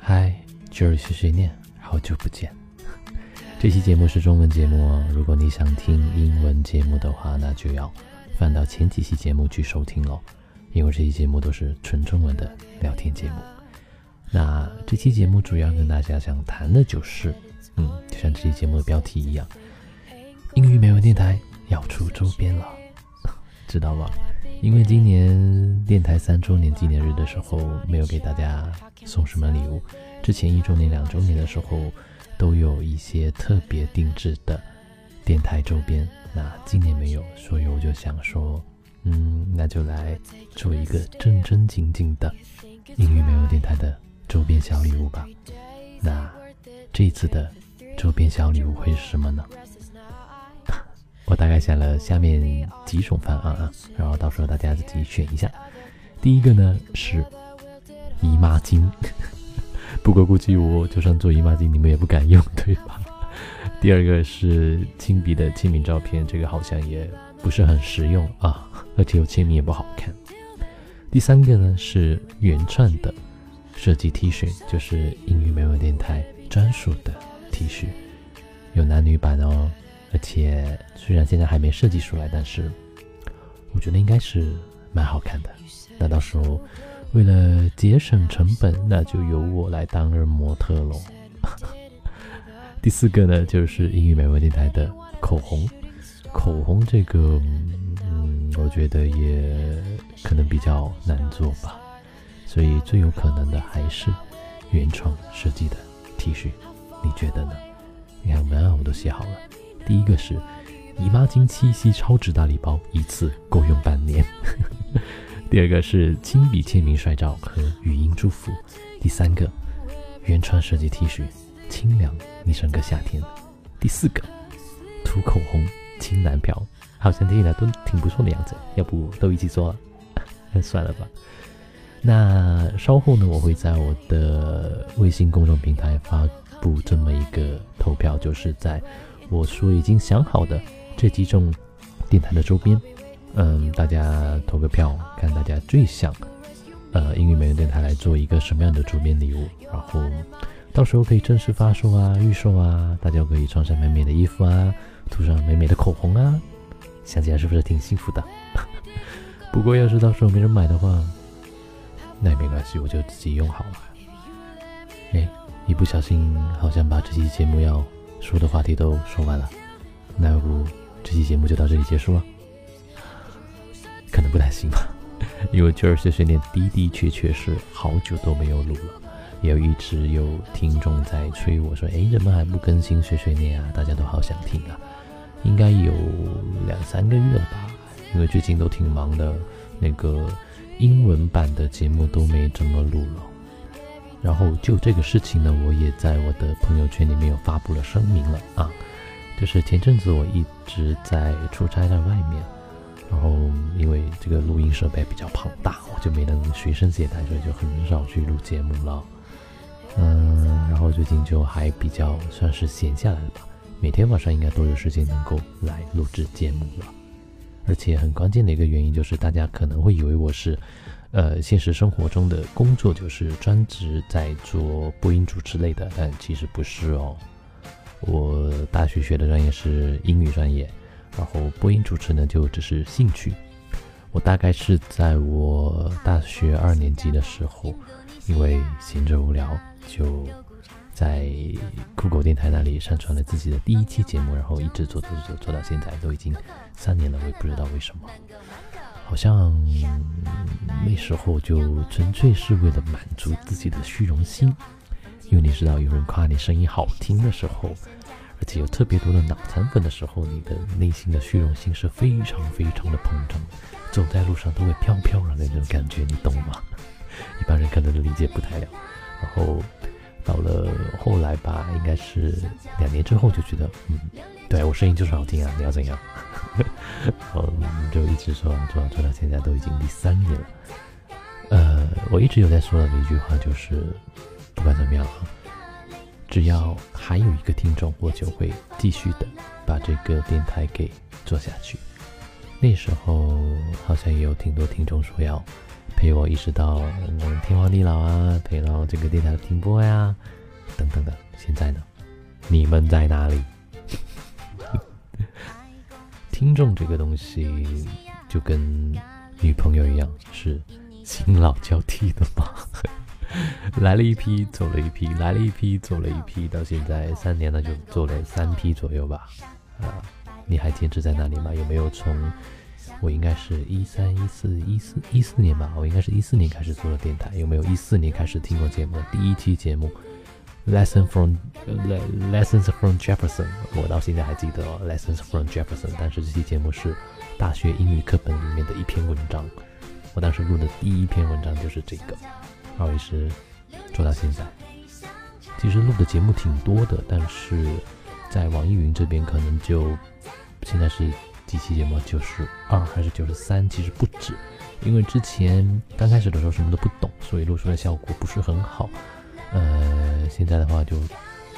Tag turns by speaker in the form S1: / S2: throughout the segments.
S1: 嗨，这里是谁念？好久不见。这期节目是中文节目哦。如果你想听英文节目的话，那就要翻到前几期节目去收听喽。因为这期节目都是纯中文的聊天节目。那这期节目主要跟大家想谈的就是，嗯，就像这期节目的标题一样，英语美文电台要出周边了，知道吗？因为今年电台三周年纪念日的时候没有给大家送什么礼物，之前一周年、两周年的时候都有一些特别定制的电台周边，那今年没有，所以我就想说，嗯，那就来做一个正正经经的英语美文电台的。周边小礼物吧，那这次的周边小礼物会是什么呢？我大概想了下面几种方案啊，然后到时候大家自己选一下。第一个呢是姨妈巾，不过估计我就算做姨妈巾，你们也不敢用，对吧？第二个是亲笔的签名照片，这个好像也不是很实用啊，而且有签名也不好看。第三个呢是原创的。设计 T 恤就是英语美文电台专属的 T 恤，有男女版哦。而且虽然现在还没设计出来，但是我觉得应该是蛮好看的。那到时候为了节省成本，那就由我来担任模特喽。第四个呢，就是英语美文电台的口红。口红这个，嗯，我觉得也可能比较难做吧。所以最有可能的还是原创设计的 T 恤，你觉得呢？你看文案我都写好了。第一个是姨妈巾七夕超值大礼包，一次够用半年。第二个是亲笔签名帅照和语音祝福。第三个原创设计 T 恤，清凉你整个夏天。第四个涂口红亲男票，好像听起来都挺不错的样子，要不都一起做了？那？算了吧。那稍后呢，我会在我的微信公众平台发布这么一个投票，就是在我说已经想好的这几种电台的周边，嗯，大家投个票，看大家最想，呃，英语美文电台来做一个什么样的周边礼物，然后到时候可以正式发售啊，预售啊，大家可以穿上美美的衣服啊，涂上美美的口红啊，想起来是不是挺幸福的？不过要是到时候没人买的话，那也没关系，我就自己用好了。哎，一不小心好像把这期节目要说的话题都说完了，那要不这期节目就到这里结束了？可能不太行吧，因为九儿碎碎念的的确确是好久都没有录了，也一直有听众在催我说：“哎，怎么还不更新碎碎念啊？大家都好想听啊！”应该有两三个月了吧，因为最近都挺忙的，那个。英文版的节目都没怎么录了，然后就这个事情呢，我也在我的朋友圈里面有发布了声明了啊，就是前阵子我一直在出差在外面，然后因为这个录音设备比较庞大，我就没能随身携带，所以就很少去录节目了。嗯，然后最近就还比较算是闲下来了吧，每天晚上应该都有时间能够来录制节目了。而且很关键的一个原因就是，大家可能会以为我是，呃，现实生活中的工作就是专职在做播音主持类的，但其实不是哦。我大学学的专业是英语专业，然后播音主持呢就只是兴趣。我大概是在我大学二年级的时候，因为闲着无聊就。在酷狗电台那里上传了自己的第一期节目，然后一直做做做做到现在，都已经三年了，我也不知道为什么，好像那时候就纯粹是为了满足自己的虚荣心，因为你知道有人夸你声音好听的时候，而且有特别多的脑残粉的时候，你的内心的虚荣心是非常非常的膨胀，走在路上都会飘飘然的那种感觉，你懂吗？一般人可能都理解不太了，然后。到了后来吧，应该是两年之后就觉得，嗯，对我声音就是好听啊，你要怎样？嗯，就一直说做做到现在都已经第三年了。呃，我一直有在说的一句话就是，不管怎么样，只要还有一个听众，我就会继续的把这个电台给做下去。那时候好像也有挺多听众说要陪我一直到嗯天荒地老啊，陪到这个电台的停播呀，等等的。现在呢，你们在哪里？听众这个东西就跟女朋友一样，是新老交替的嘛。来了一批，走了一批，来了一批，走了一批，到现在三年了，就做了三批左右吧。啊，你还坚持在那里吗？有没有从我应该是一三一四一四一四年吧？我应该是一四年开始做的电台。有没有一四年开始听过节目的？第一期节目，Lesson from Lessons from Jefferson，我到现在还记得 Lessons from Jefferson。但是这期节目是大学英语课本里面的一篇文章。我当时录的第一篇文章就是这个。然后也是做到现在，其实录的节目挺多的，但是在网易云这边可能就现在是几期节目，九十二还是九十三？其实不止，因为之前刚开始的时候什么都不懂，所以录出来效果不是很好。呃，现在的话就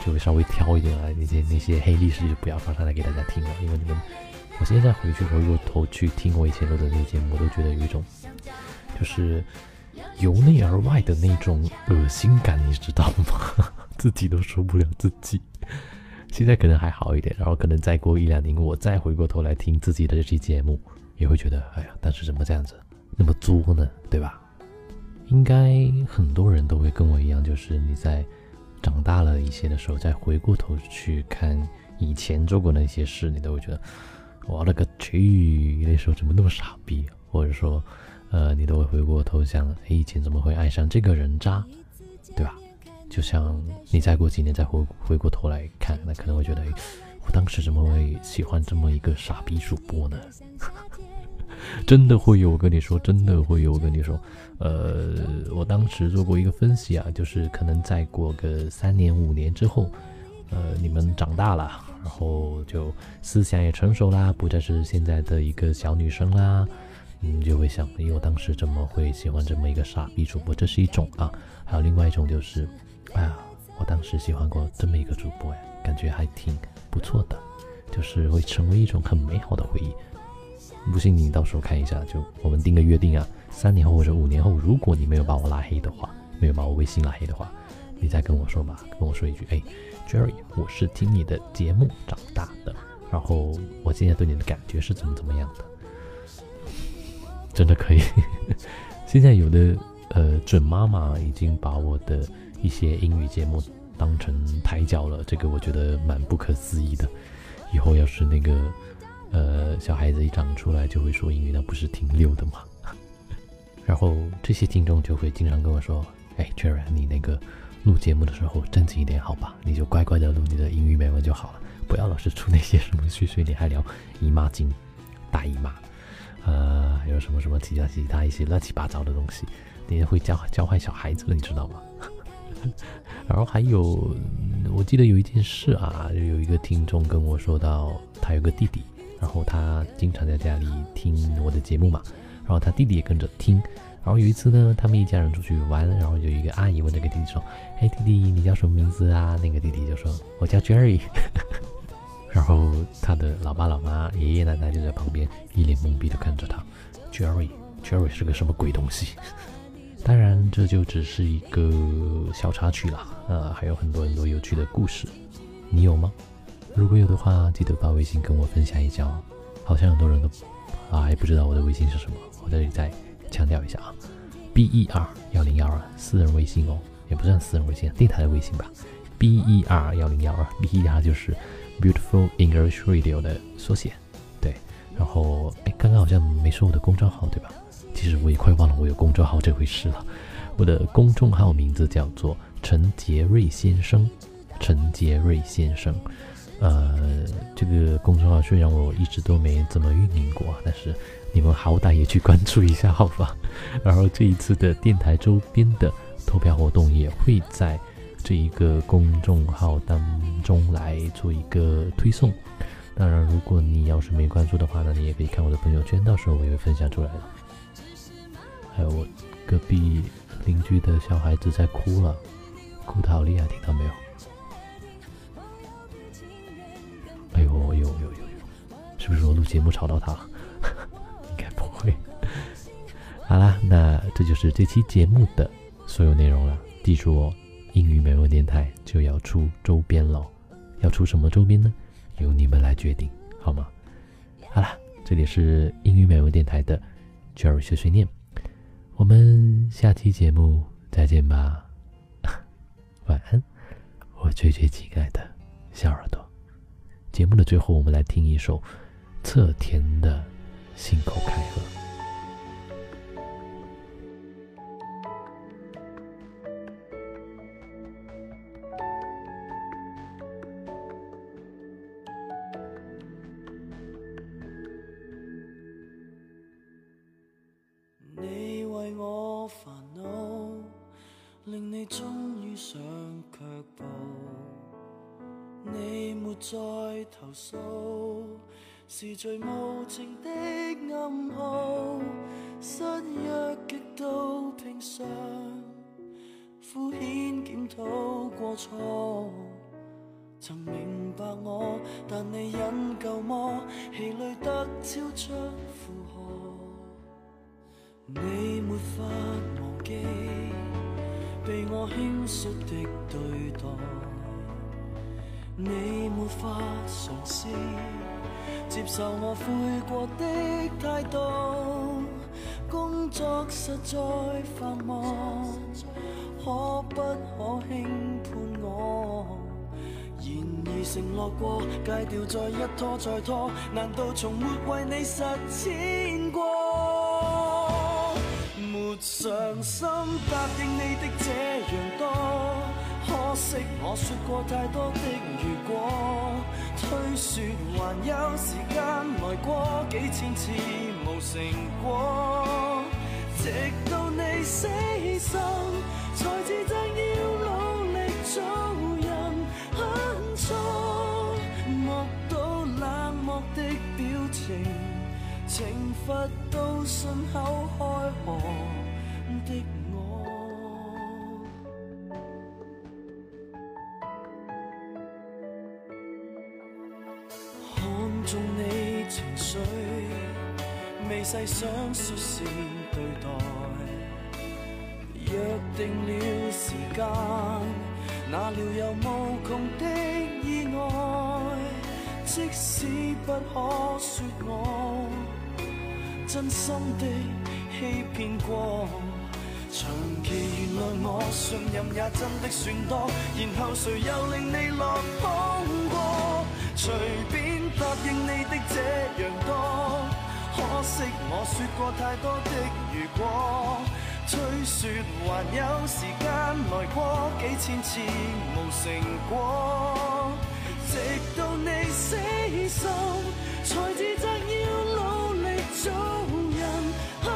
S1: 就稍微挑一点啊，那些那些黑历史就不要放上来给大家听了，因为你们我现在回去回过头去听我以前录的那些节目，我都觉得有一种就是。由内而外的那种恶心感，你知道吗？自己都受不了自己。现在可能还好一点，然后可能再过一两年，我再回过头来听自己的这期节目，也会觉得，哎呀，当时怎么这样子，那么作呢？对吧？应该很多人都会跟我一样，就是你在长大了一些的时候，再回过头去看以前做过那些事，你都会觉得，我勒个去，那时候怎么那么傻逼？或者说。呃，你都会回过头想，哎，以前怎么会爱上这个人渣，就像你再过几年再回回过头来看，那可能会觉得，我当时怎么会喜欢这么一个傻逼主播呢？真的会有，我跟你说，真的会有，我跟你说，呃，我当时做过一个分析啊，就是可能再过个三年五年之后，呃，你们长大了，然后就思想也成熟啦，不再是现在的一个小女生啦。你就会想，因为我当时怎么会喜欢这么一个傻逼主播？这是一种啊，还有另外一种就是，哎呀，我当时喜欢过这么一个主播呀，感觉还挺不错的，就是会成为一种很美好的回忆。不信你到时候看一下，就我们定个约定啊，三年后或者五年后，如果你没有把我拉黑的话，没有把我微信拉黑的话，你再跟我说吧，跟我说一句，哎，Jerry，我是听你的节目长大的，然后我现在对你的感觉是怎么怎么样的。真的可以，现在有的呃准妈妈已经把我的一些英语节目当成抬脚了，这个我觉得蛮不可思议的。以后要是那个呃小孩子一长出来就会说英语，那不是挺溜的吗？然后这些听众就会经常跟我说：“哎 j e r y 你那个录节目的时候正经一点好吧？你就乖乖的录你的英语美文就好了，不要老是出那些什么碎碎念，还聊姨妈巾、大姨妈。”呃，还有什么什么其他其他一些乱七八糟的东西，你也会教教坏小孩子了你知道吗？然后还有，我记得有一件事啊，就有一个听众跟我说到，他有个弟弟，然后他经常在家里听我的节目嘛，然后他弟弟也跟着听，然后有一次呢，他们一家人出去玩，然后有一个阿姨问这个弟弟说：“哎，弟弟，你叫什么名字啊？”那个弟弟就说：“我叫 Jerry。”然后他的老爸老妈、爷爷奶奶就在旁边一脸懵逼的看着他。Jerry，Jerry 是个什么鬼东西？当然，这就只是一个小插曲了。呃，还有很多很多有趣的故事，你有吗？如果有的话，记得发微信跟我分享一下哦。好像很多人都啊还不知道我的微信是什么，我这里再强调一下啊，B E R 幺零幺二私人微信哦，也不算私人微信，电台的微信吧。B E R 幺零幺二，B E R 就是。Beautiful English Radio 的缩写，对，然后哎，刚刚好像没说我的公众号，对吧？其实我也快忘了我有公众号这回事了。我的公众号名字叫做陈杰瑞先生，陈杰瑞先生。呃，这个公众号虽然我一直都没怎么运营过，但是你们好歹也去关注一下，好吧？然后这一次的电台周边的投票活动也会在。这一个公众号当中来做一个推送，当然，如果你要是没关注的话呢，你也可以看我的朋友圈，到时候我也会分享出来的。还有我隔壁邻居的小孩子在哭了，哭得好厉害，听到没有？哎呦，呦呦呦呦，是不是我录节目吵到他了？应该不会。好啦，那这就是这期节目的所有内容了。记住哦，英语美文电台就要出周边喽。要出什么周边呢？由你们来决定，好吗？好啦，这里是英语美文电台的 Jerry 碎碎念，我们下期节目再见吧。晚安，我最最亲爱的小耳朵。节目的最后，我们来听一首侧田的《信口开河》。
S2: 再投诉是最无情的暗号，失约极度平常，敷衍检讨过错，曾明白我，但你忍够么？气馁得超出负荷，受我悔过的态度，工作实在繁忙，可不可轻判我？然而承诺过戒掉再一拖再拖，难道从没为你实践过？没上心答应你的这样多。可惜我说过太多的如果，推说还有时间来过，几千次无成果，直到你死心，才自责要努力做人很错，目睹冷漠的表情，惩罚到信口开河的。中你情绪，未细想率先对待，约定了时间，哪料有无穷的意外。即使不可说我真心的欺骗过，长期原谅我，信任也真的算多，然后谁又令你落惜我说过太多的如果，吹说还有时间来过，几千次无成果，直到你死心，才自责要努力做人很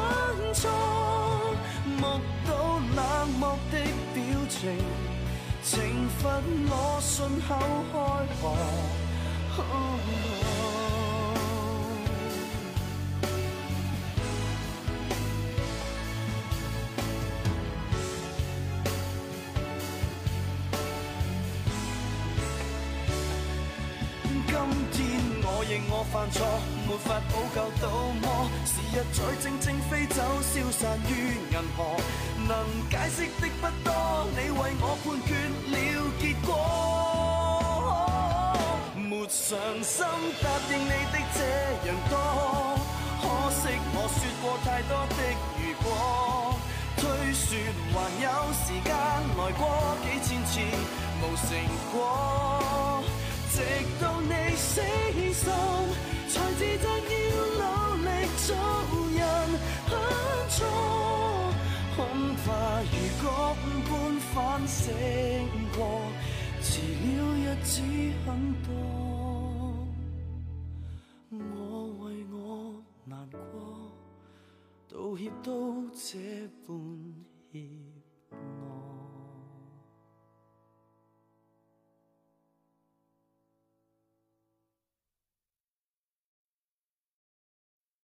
S2: 错，目睹冷漠的表情，惩罚我信口开河。犯错，没法补救到么？时日在静静飞走，消散于银河，能解释的不多，你为我判决了结果。伤心答应你的这样多，可惜我说过太多的如果，推说还有时间来过几千次无成果，直到你死心才自责要努力做人很错，恐怕如果般反省过，迟了日子很多。我为我难过道歉都这般。